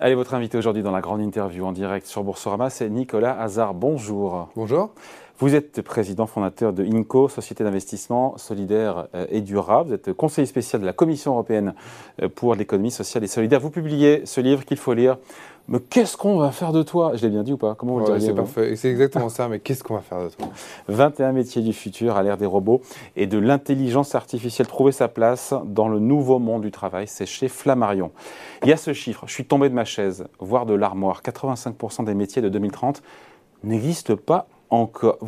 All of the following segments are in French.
Allez, votre invité aujourd'hui dans la grande interview en direct sur Boursorama, c'est Nicolas Hazard. Bonjour. Bonjour. Vous êtes président fondateur de INCO, Société d'investissement solidaire euh, et durable. Vous êtes conseiller spécial de la Commission européenne euh, pour l'économie sociale et solidaire. Vous publiez ce livre qu'il faut lire. Mais qu'est-ce qu'on va faire de toi? Je l'ai bien dit ou pas? Comment vous le C'est parfait. C'est exactement ça. Mais qu'est-ce qu'on va faire de toi? 21 métiers du futur à l'ère des robots et de l'intelligence artificielle. Trouver sa place dans le nouveau monde du travail. C'est chez Flammarion. Il y a ce chiffre. Je suis tombé de ma chaise, voire de l'armoire. 85% des métiers de 2030 n'existent pas encore.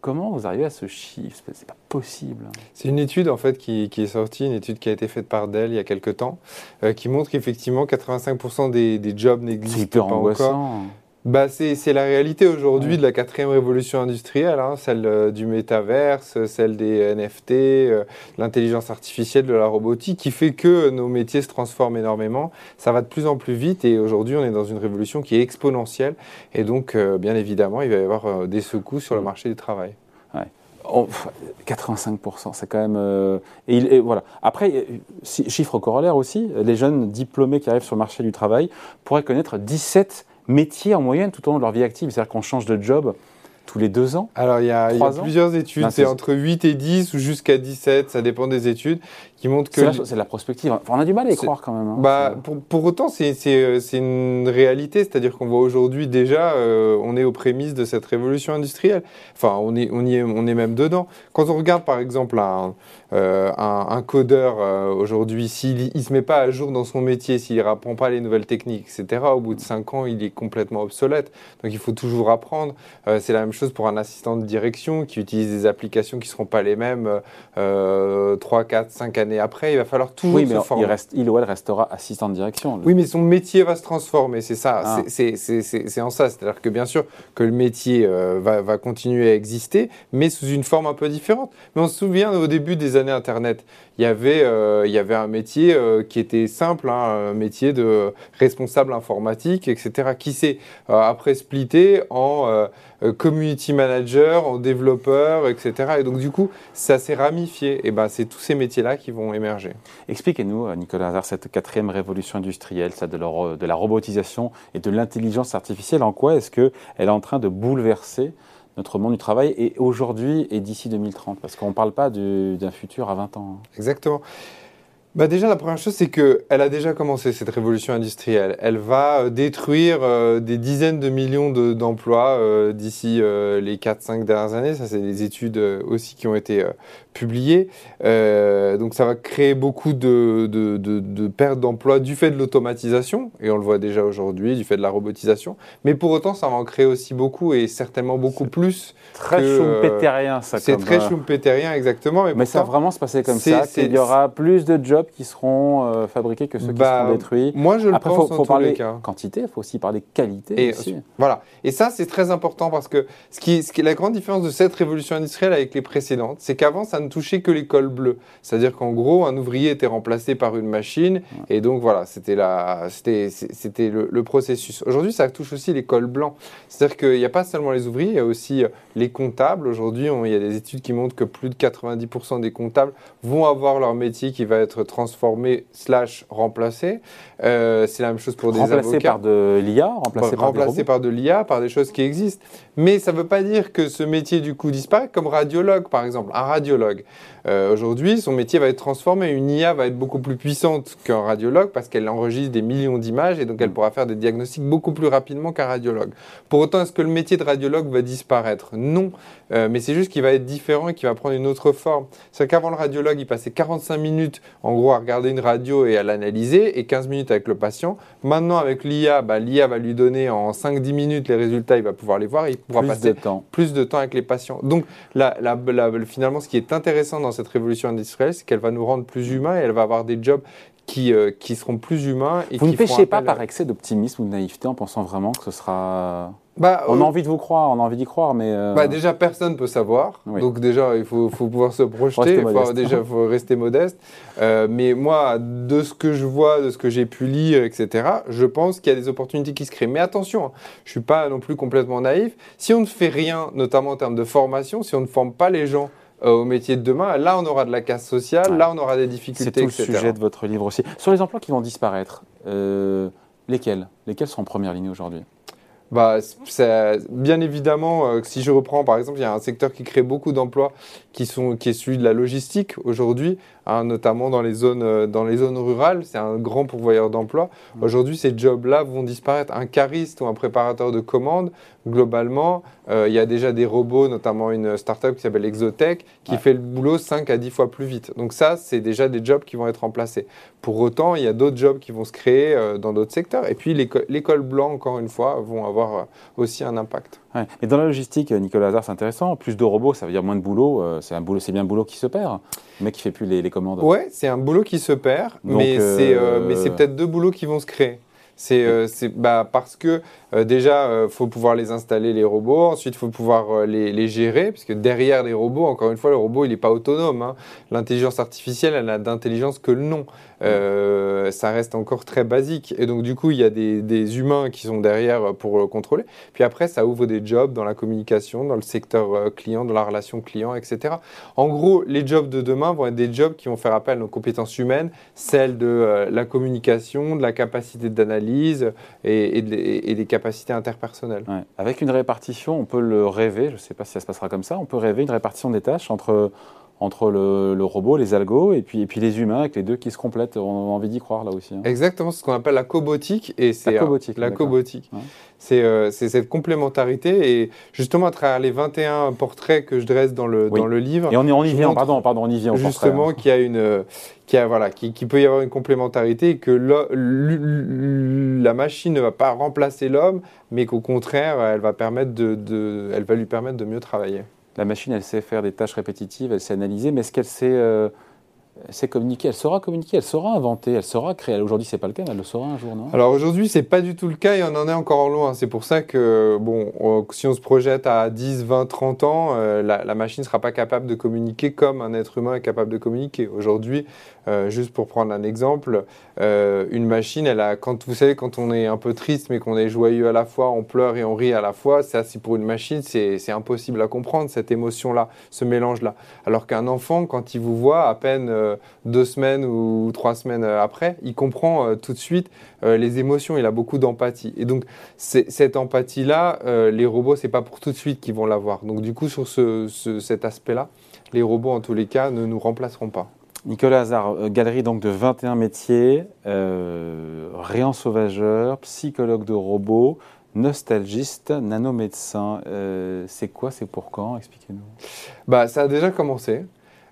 comment vous arrivez à ce chiffre? C'est pas possible. C'est une étude en fait qui, est sortie, une étude qui a été faite par Dell il y a quelques temps, euh, qui montre qu'effectivement 85% des, des, jobs n'existent pas encore bah, c'est la réalité aujourd'hui de la quatrième révolution industrielle, hein, celle euh, du métaverse, celle des NFT, euh, l'intelligence artificielle, de la robotique, qui fait que nos métiers se transforment énormément. Ça va de plus en plus vite et aujourd'hui on est dans une révolution qui est exponentielle et donc euh, bien évidemment il va y avoir des secousses sur le marché du travail. Ouais. 85%, c'est quand même. et, voilà. Après, chiffre corollaire aussi, les jeunes diplômés qui arrivent sur le marché du travail pourraient connaître 17 métiers en moyenne tout au long de leur vie active. C'est-à-dire qu'on change de job tous les deux ans Alors, il y a, plusieurs études. C'est entre 8 et 10 ou jusqu'à 17, ça dépend des études, qui montrent que. C'est la, prospective. on a du mal à y croire quand même. Hein. Bah, pour, autant, c'est une réalité. C'est-à-dire qu'on voit aujourd'hui déjà, euh, on est aux prémices de cette révolution industrielle. Enfin, on est, on, y est, on est même dedans. Quand on regarde, par exemple, un, euh, un, codeur euh, aujourd'hui, s'il ne se met pas à jour dans son métier, s'il ne apprend pas les nouvelles techniques, etc., au bout de 5 ans, il est complètement obsolète. Donc, il faut toujours apprendre. c'est la même chose pour un assistant de direction qui utilise des applications qui ne seront pas les mêmes euh, 3, 4, 5 années après. Il va falloir toujours oui, mais se former. Il, reste, il ou elle restera assistant de direction. Oui, mais son métier va se transformer. C'est ça. Ah. C'est en ça. C'est-à-dire que bien sûr que le métier euh, va, va, continuer à exister, mais sous une forme un peu différente. Mais on se souvient au début des années Internet, il y avait, euh, il y avait un métier euh, qui était simple, hein, un métier de responsable informatique, etc., qui s'est après splitté en community manager, en développeur, etc. Et donc, du coup, ça s'est ramifié. Et ben, c'est tous ces métiers-là qui vont émerger. Expliquez-nous, Nicolas Hazard, cette quatrième révolution industrielle, celle de, de la robotisation et de l'intelligence artificielle. En quoi est-ce qu'elle est en train de bouleverser notre monde du travail et aujourd'hui et d'ici 2030 Parce qu'on ne parle pas d'un futur à 20 ans. Exactement. Bah déjà, la première chose, c'est qu'elle a déjà commencé cette révolution industrielle. Elle va euh, détruire euh, des dizaines de millions d'emplois euh, d'ici les 4-5 dernières années. Ça, c'est des études aussi qui ont été publiées. donc, ça va créer beaucoup de, de, de, pertes d'emplois du fait de l'automatisation, et on le voit déjà aujourd'hui, du fait de la robotisation. Mais pour autant, ça va en créer aussi beaucoup, et certainement beaucoup plus. Très schumpeterien, ça. C'est très schumpeterien, exactement. Mais, mais ça va vraiment se passer comme ça, qu'il y aura plus de jobs qui seront euh, fabriqués que ceux qui bah, seront détruits. Moi, je le Après, pense. Il faut, parler quantité, il faut aussi parler qualité. Et, aussi. Voilà. Et ça, c'est très important parce que ce qui, ce qui est la grande différence de cette révolution industrielle avec les précédentes, c'est qu'avant, ça ne touchait que les cols bleus. C'est-à-dire qu'en gros, un ouvrier était remplacé par une machine. Et donc, voilà, c'était le, le processus. Aujourd'hui, ça touche aussi les cols blancs. C'est-à-dire qu'il n'y a pas seulement les ouvriers, il y a aussi euh, les comptables. Aujourd'hui, il y a des études qui montrent que plus de 90% des comptables vont avoir leur métier qui va être transformé slash remplacé. Euh, c'est la même chose pour des remplacé par de l'IA, remplacé, par, remplacé par de l'IA, par des choses qui existent. Mais ça ne veut pas dire que ce métier du coup disparaît, comme radiologue par exemple. Un radiologue, euh, aujourd'hui, son métier va être transformé. Une IA va être beaucoup plus puissante qu'un radiologue parce qu'elle enregistre des millions d'images et donc elle pourra faire des diagnostics beaucoup plus rapidement qu'un radiologue. Pour autant, est-ce que le métier de radiologue va disparaître? Non, euh, mais c'est juste qu'il va être différent et qu'il va prendre une autre forme. C'est qu'avant le radiologue, il passait 45 minutes en gros à regarder une radio et à l'analyser et 15 minutes avec le patient. Maintenant, avec l'IA, bah, l'IA va lui donner en 5-10 minutes les résultats, il va pouvoir les voir, et il pourra passer plus de temps avec les patients. Donc, finalement, ce qui est intéressant dans cette révolution industrielle, c'est qu'elle va nous rendre plus humains et elle va avoir des jobs qui, euh, qui seront plus humains. Et Vous ne péchez pas par excès d'optimisme ou de naïveté en pensant vraiment que ce sera bah, on a euh, envie de vous croire, on a envie d'y croire, mais. Euh, bah, déjà, personne ne peut savoir. Donc, déjà, il faut, faut pouvoir se projeter. Il faut déjà, faut rester modeste. Euh, mais moi, de ce que je vois, de ce que j'ai pu lire, etc., je pense qu'il y a des opportunités qui se créent. Mais attention, hein, je ne suis pas non plus complètement naïf. Si on ne fait rien, notamment en termes de formation, si on ne forme pas les gens au métier de demain, là, on aura de la casse sociale, là, on aura des difficultés, C'est tout le sujet de votre livre aussi. Sur les emplois qui vont disparaître, Lesquels? Lesquels sont en première ligne aujourd'hui? Bah, bien évidemment, euh, si je reprends par exemple, il y a un secteur qui crée beaucoup d'emplois qui, sont, qui est celui de la logistique aujourd'hui, hein, notamment dans les, zones, euh, dans les zones rurales. C'est un grand pourvoyeur d'emplois. Mmh. Aujourd'hui, ces jobs-là vont disparaître. Un cariste ou un préparateur de commandes, globalement, euh, il y a déjà des robots, notamment une startup qui s'appelle Exotech, qui fait le boulot 5 à 10 fois plus vite. Donc ça, c'est déjà des jobs qui vont être remplacés. Pour autant, il y a d'autres jobs qui vont se créer dans d'autres secteurs. Et puis, l'école blanc, encore une fois, vont avoir euh, aussi un impact. Mais dans la logistique, Nicolas Hazard, c'est intéressant. Plus de robots, ça veut dire moins de boulot. Euh, c'est un boulot, c'est bien un boulot qui se perd. Le mec qui fait plus les, commandes. Ouais, c'est un boulot qui se perd, mais c'est euh, mais c'est peut-être deux boulots qui vont se créer. C'est bah, parce que déjà, il faut pouvoir les installer, les robots. Ensuite, il faut pouvoir les, les, gérer, puisque derrière les robots, encore une fois, le robot, il n'est pas autonome. Hein. L'intelligence artificielle, elle n'a d'intelligence que le nom. Euh, ça reste encore très basique. Et donc, du coup, il y a des, humains qui sont derrière pour le contrôler. Puis après, ça ouvre des jobs dans la communication, dans le secteur euh, client, dans la relation client, etc. En gros, les jobs de demain vont être des jobs qui vont faire appel à nos compétences humaines, celles de euh, la communication, de la capacité d'analyse et, des capacités interpersonnelles. Avec une répartition, on peut le rêver, je ne sais pas si ça se passera comme ça, on peut rêver une répartition des tâches entre entre le, robot, les algos, et puis, et puis les humains, avec les deux qui se complètent. On a envie d'y croire là aussi. Hein. Exactement, c'est ce qu'on appelle la cobotique. Et c'est, la cobotique. la cobotique. Euh, c'est, cette complémentarité. Et justement, à travers les 21 portraits que je dresse dans le, dans le livre. Et on, on y vient, pardon, pardon, on y vient. Justement, hein. qu'il y a une. Qui a, voilà, qui, peut y avoir une complémentarité et que la machine ne va pas remplacer l'homme, mais qu'au contraire, elle va, permettre de, elle va lui permettre de mieux travailler la machine, elle sait faire des tâches répétitives, elle sait analyser, mais est-ce qu'elle sait, euh, communiquer Elle saura communiquer, elle saura inventer, elle saura créer. Aujourd'hui, c'est pas le cas, mais elle le saura un jour, non? Alors aujourd'hui, c'est pas du tout le cas et on en est encore loin. C'est pour ça que, bon, si on se projette à 10, 20, 30 ans, euh, la, la, machine ne sera pas capable de communiquer comme un être humain est capable de communiquer. Aujourd'hui, euh, juste pour prendre un exemple, euh, une machine, elle a, quand vous savez, quand on est un peu triste mais qu'on est joyeux à la fois, on pleure et on rit à la fois, ça, c'est pour une machine, c'est impossible à comprendre cette émotion-là, ce mélange-là. Alors qu'un enfant, quand il vous voit à peine euh, deux semaines ou trois semaines après, il comprend tout de suite les émotions. Il a beaucoup d'empathie. Et donc cette empathie-là, les robots, c'est pas pour tout de suite qu'ils vont l'avoir. Donc du coup, sur ce, cet aspect-là, les robots, en tous les cas, ne nous remplaceront pas. Nicolas Hazard, euh, galerie donc de 21 métiers, euh, sauvageur, psychologue de robots, nostalgiste, nanomédecin. Euh, c'est quoi, c'est pour quand? Expliquez-nous. Bah, ça a déjà commencé.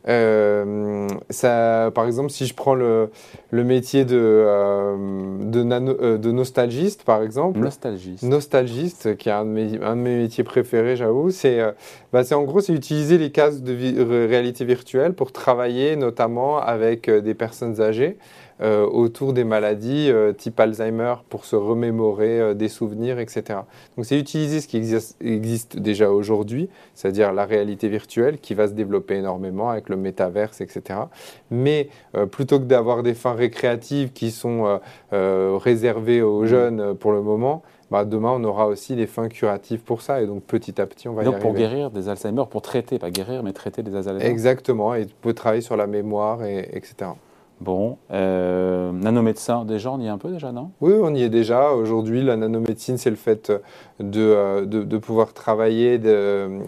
Euh, ça, par exemple, si je prends le, le métier de, euh, de, nano, euh, de, nostalgiste, par exemple. Nostalgiste. Nostalgiste, qui est un de mes, un de mes métiers préférés, j'avoue. C'est bah, en gros, c'est utiliser les cases de réalité virtuelle pour travailler notamment avec des personnes âgées. Euh, autour des maladies euh, type Alzheimer pour se remémorer euh, des souvenirs, etc. Donc c'est utiliser ce qui existe, déjà aujourd'hui, c'est-à-dire la réalité virtuelle qui va se développer énormément avec le métaverse, etc. Mais plutôt que d'avoir des fins récréatives qui sont réservées aux mmh. jeunes pour le moment, bah, demain, on aura aussi des fins curatives pour ça. Et donc, petit à petit, on va donc y arriver. pour guérir des Alzheimer, pour traiter, pas guérir, mais traiter des Alzheimer. Exactement. Et on peut travailler sur la mémoire, et, etc. Bon, euh, nanomédecin, déjà, on y est un peu déjà, non? Oui, on y est déjà. Aujourd'hui, la nanomédecine, c'est le fait de, euh, pouvoir travailler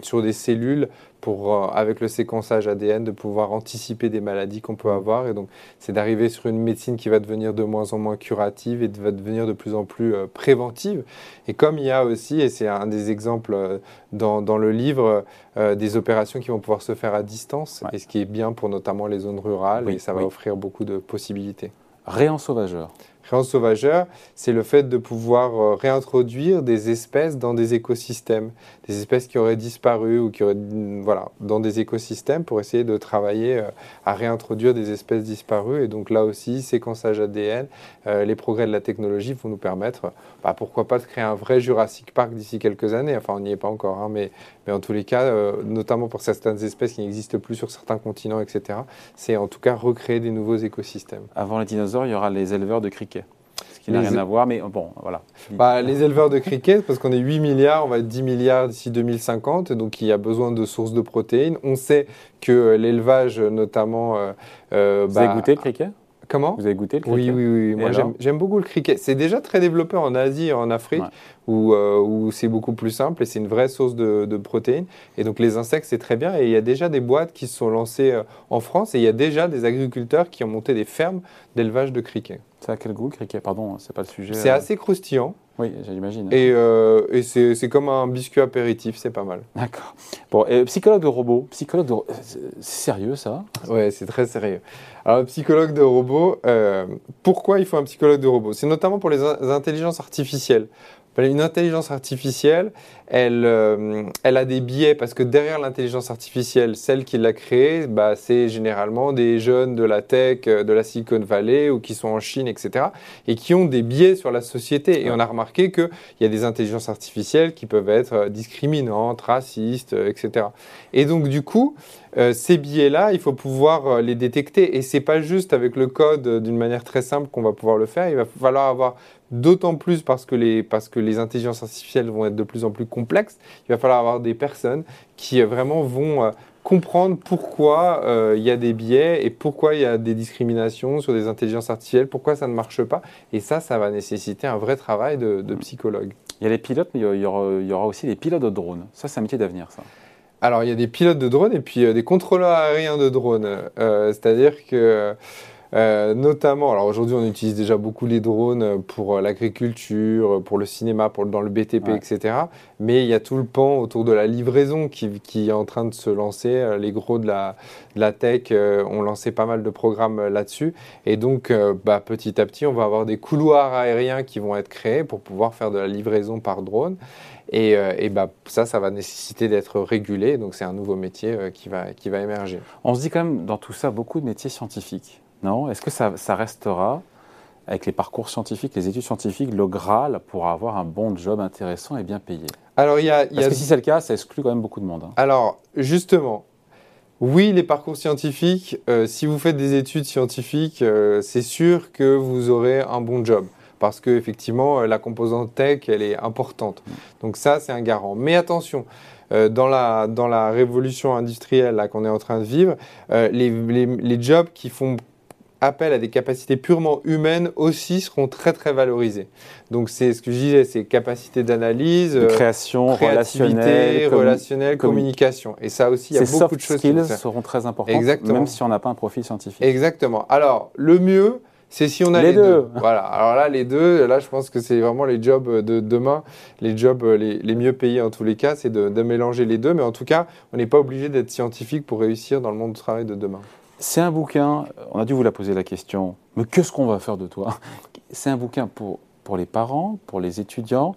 sur des cellules pour, euh, avec le séquençage ADN, de pouvoir anticiper des maladies qu'on peut avoir. Et donc, c'est d'arriver sur une médecine qui va devenir de moins en moins curative et va devenir de plus en plus euh, préventive. Et comme il y a aussi, et c'est un des exemples euh, dans, dans le livre, des opérations qui vont pouvoir se faire à distance, et ce qui est bien pour notamment les zones rurales, et ça va offrir beaucoup de possibilités. Réensauvageur sauvageur, c'est le fait de pouvoir euh, réintroduire des espèces dans des écosystèmes, des espèces qui auraient disparu ou qui auraient, voilà, dans des écosystèmes pour essayer de travailler euh, à réintroduire des espèces disparues. Et donc là aussi, séquençage ADN, euh, les progrès de la technologie vont nous permettre, bah, pourquoi pas, de créer un vrai Jurassic Park d'ici quelques années. Enfin, on n'y est pas encore, hein, mais, mais en tous les cas, notamment pour certaines espèces qui n'existent plus sur certains continents, etc., c'est en tout cas recréer des nouveaux écosystèmes. Avant les dinosaures, il y aura les éleveurs de criquets qui n'a rien à voir, mais bon, voilà. Bah, les éleveurs de cricket, parce qu'on est 8 milliards, on va être 10 milliards d'ici 2050, donc il y a besoin de sources de protéines. On sait que l'élevage, notamment... Euh, euh, Vous avez bah, goûté le cricket Comment? Vous avez goûté le Oui, cricket oui, oui. Et Moi, j'aime- beaucoup le cricket. C'est déjà très développé en Asie et en Afrique, Ouais. Où, euh, où c'est beaucoup plus simple et c'est une vraie source de, de protéines. Et donc, les insectes, c'est très bien. Et il y a déjà des boîtes qui se sont lancées euh, en France et il y a déjà des agriculteurs qui ont monté des fermes d'élevage de cricket. Ça a quel goût le cricket Pardon, c'est pas le sujet. C'est euh, assez croustillant Oui, j'imagine. et, euh, et c'est comme un biscuit apéritif, c'est pas mal. D'accord. Bon, et psychologue de robot. Psychologue de. sérieux ça? Ouais, c'est très sérieux. Alors, psychologue de robot, euh, pourquoi il faut un psychologue de robot C'est notamment pour les in- intelligences artificielles. Une intelligence artificielle, elle, euh, elle a des biais parce que derrière l'intelligence artificielle, celle qui l'a créée, bah, c'est généralement des jeunes de la tech, euh, de la Silicon Valley ou qui sont en Chine, etc. et qui ont des biais sur la société. Et on a remarqué qu'il y a des intelligences artificielles qui peuvent être euh, discriminantes, racistes, etc. Et donc, du coup, euh, ces biais-là, il faut pouvoir les détecter. Et c'est pas juste avec le code d'une manière très simple qu'on va pouvoir le faire. Il va falloir avoir d'autant plus parce que, les, parce que les intelligences artificielles vont être de plus en plus complexes. Il va falloir avoir des personnes qui euh, vraiment vont euh, comprendre pourquoi euh, il y a des biais et pourquoi il y a des discriminations sur des intelligences artificielles, pourquoi ça ne marche pas. Et ça, ça va nécessiter un vrai travail de, de psychologue. Il y a les pilotes, mais il y aura, il y aura aussi les pilotes de drones. Ça, c'est un métier d'avenir, ça. Alors, il y a des pilotes de drones et puis euh, des contrôleurs aériens de drones. Euh, C'est-à-dire que, euh, notamment, alors aujourd'hui, on utilise déjà beaucoup les drones pour euh, l'agriculture, pour le cinéma, pour, dans le BTP, Ouais. etc. Mais il y a tout le pan autour de la livraison qui, qui est en train de se lancer. Euh, Les gros de la, de la tech euh, ont lancé pas mal de programmes là-dessus. Et donc, euh, bah, petit à petit, on va avoir des couloirs aériens qui vont être créés pour pouvoir faire de la livraison par drone. Et, euh, et bah, ça, ça va nécessiter d'être régulé. Donc, c'est un nouveau métier euh, qui, va, qui va émerger. On se dit quand même dans tout ça beaucoup de métiers scientifiques. Non Est-ce que ça, ça restera, avec les parcours scientifiques, les études scientifiques, le Graal pour avoir un bon job intéressant et bien payé? Alors, il y a, y Parce a- que si c'est le cas, ça exclut quand même beaucoup de monde. hein. Alors, justement, oui, les parcours scientifiques, euh, si vous faites des études scientifiques, euh, c'est sûr que vous aurez un bon job. Parce que effectivement, euh, la composante tech, elle est importante. Donc ça, c'est un garant. Mais attention, euh, dans, la, dans la révolution industrielle qu'on est en train de vivre, euh, les, les- les jobs qui font appel à des capacités purement humaines aussi seront très très valorisés. Donc c'est ce que je disais, c'est capacités d'analyse, De euh, création, relationnelle, relationnelle, commu- communication. Et ça aussi, il y a Ces beaucoup soft de choses skills qu'il faut faire. seront très importantes, Exactement. même si on n'a pas un profil scientifique. Exactement. Alors, le mieux, c'est si on a Les les, deux. deux. Voilà. Alors là, les deux, là, je pense que c'est vraiment les jobs de demain, les jobs les, les mieux payés en tous les cas, c'est de, de mélanger les deux. Mais en tout cas, on n'est pas obligé d'être scientifique pour réussir dans le monde du travail de demain. C'est un bouquin, on a dû vous la poser la question, mais qu'est-ce qu'on va faire de toi C'est un bouquin pour, pour les parents, pour les étudiants,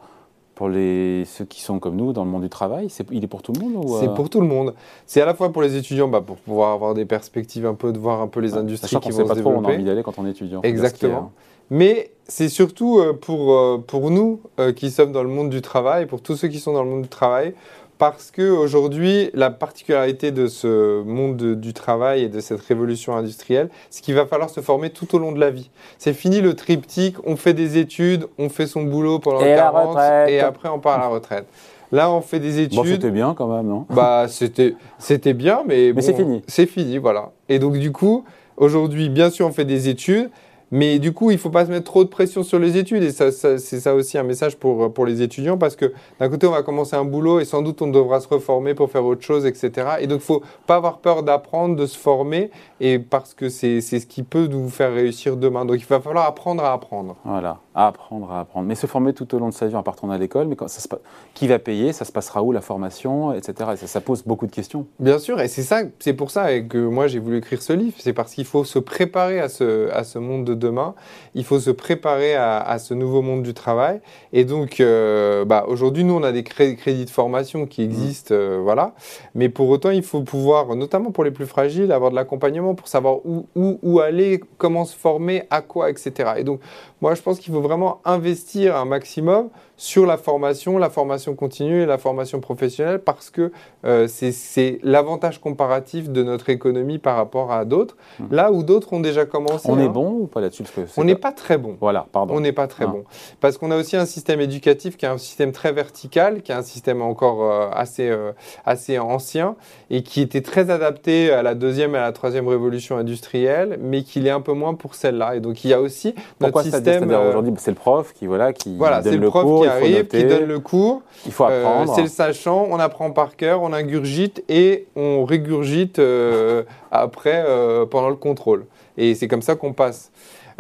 pour les, ceux qui sont comme nous dans le monde du travail. C'est, il est pour tout le monde C'est euh, pour tout le monde. C'est à la fois pour les étudiants, bah, pour pouvoir avoir des perspectives un peu, de voir un peu les industries Sachant qui qu'on vont sait se pas trop on a envie d'aller quand on est étudiant. Exactement. Mais c'est surtout euh, pour, euh, pour nous qui sommes dans le monde du travail, pour tous ceux qui sont dans le monde du travail, parce qu'aujourd'hui, la particularité de ce monde de- du travail et de cette révolution industrielle, c'est qu'il va falloir se former tout au long de la vie. C'est fini le triptyque, on fait des études, on fait son boulot pendant Et la 40 retraite. et après on part à la retraite. Là, on fait des Bon, études. c'était bien quand même, non? Bah, c'était, c'était bien, mais, Mais c'est fini. C'est fini, voilà. Et donc, du coup, aujourd'hui, bien sûr, on fait des études, mais du coup, il faut pas se mettre trop de pression sur les études. Et c'est ça aussi un message pour, pour les étudiants, parce que d'un côté, on va commencer un boulot et sans doute, on devra se reformer pour faire autre chose, etc. Et donc, il faut pas avoir peur d'apprendre, de se former, et parce que c'est, ce qui peut nous faire réussir demain. Donc, il va falloir apprendre à apprendre. Voilà, à apprendre, à apprendre. Mais se former tout au long de sa vie en partant à l'école, mais quand ça se pa- qui va payer Ça se passera où la formation, etc. Et ça, ça pose beaucoup de questions. Bien sûr, et c'est ça, c'est pour ça que moi j'ai voulu écrire ce livre. C'est parce qu'il faut se préparer à ce, à ce monde de demain. Il faut se préparer à, à ce nouveau monde du travail. Et donc, euh, bah, aujourd'hui, nous, on a des cré- crédits de formation qui existent, euh, voilà. Mais pour autant, il faut pouvoir, notamment pour les plus fragiles, avoir de l'accompagnement pour savoir où, où, où aller, comment se former, à quoi, etc. Et donc, moi, je pense qu'il faut vraiment investir un maximum sur la formation, la formation continue et la formation professionnelle parce que euh, c'est l'avantage comparatif de notre économie par rapport à d'autres. Hmm. Là où d'autres ont déjà commencé. On est hein. bon ou pas là-dessus? On n'est pas... très bon. Voilà, pardon. On n'est pas très ah. bon. Parce qu'on a aussi un système éducatif qui est un système très vertical, qui est un système encore euh, assez, euh, assez ancien et qui était très adapté à la deuxième et à la troisième révolution industrielle, mais qui est un peu moins pour celle-là. Et donc il y a aussi Pourquoi notre système. aujourd'hui, c'est le prof qui voilà qui voilà, donne le cours qui arrive, qui donne le cours. Il faut euh, apprendre. c'est le sachant, on apprend par cœur, on ingurgite et on régurgite euh, après euh, pendant le contrôle. Et c'est comme ça qu'on passe.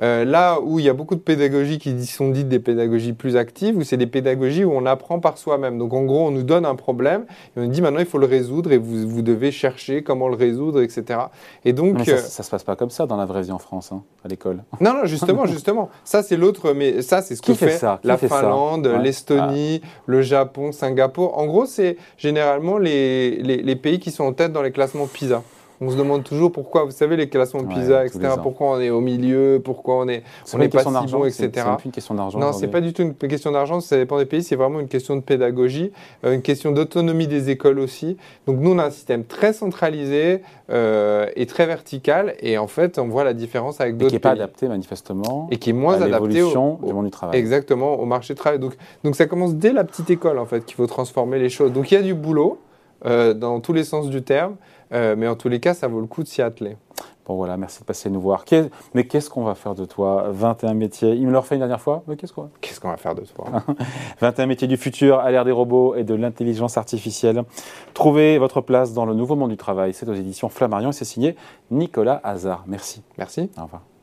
Euh, là où il y a beaucoup de pédagogies qui sont dites des pédagogies plus actives, où c'est des pédagogies où on apprend par soi-même. Donc en gros, on nous donne un problème et on nous dit maintenant il faut le résoudre et vous, vous devez chercher comment le résoudre, etc. Et donc ça, ça, se passe pas comme ça dans la vraie vie en France, hein, à l'école. Non, non, justement, justement. Ça c'est l'autre, mais ça c'est ce que fait, la Finlande, l'Estonie, ah. le Japon, Singapour. En gros, c'est généralement les, les, les pays qui sont en tête dans les classements PISA. On se demande toujours pourquoi, vous savez, les classements de PISA, etc., pourquoi on est au milieu, pourquoi on est, on est pas si bon, etc. C'est une question d'argent. Non, c'est pas du tout une question d'argent, ça dépend des pays, c'est vraiment une question de pédagogie, euh, une question d'autonomie des écoles aussi. Donc nous, on a un système très centralisé euh, et très vertical, et en fait, on voit la différence avec d'autres pays. qui n'est pas adapté manifestement. Et qui est moins à adapté au, du monde du travail. Exactement, au marché du travail. Donc, donc ça commence dès la petite école, en fait, qu'il faut transformer les choses. Donc il y a du boulot. Euh, dans tous les sens du terme. Euh, mais en tous les cas, ça vaut le coup de s'y atteler. Bon voilà, merci de passer nous voir. Mais qu'est-ce qu'on va faire de toi 21 métiers? Il me l'a refait une dernière fois, mais qu'est-ce qu'on Qu'est-ce qu'on va faire de toi? 21 métiers du futur à l'ère des robots et de l'intelligence artificielle. Trouvez votre place dans le nouveau monde du travail. C'est aux éditions Flammarion et c'est signé Nicolas Hazard. Merci. Merci. Au revoir.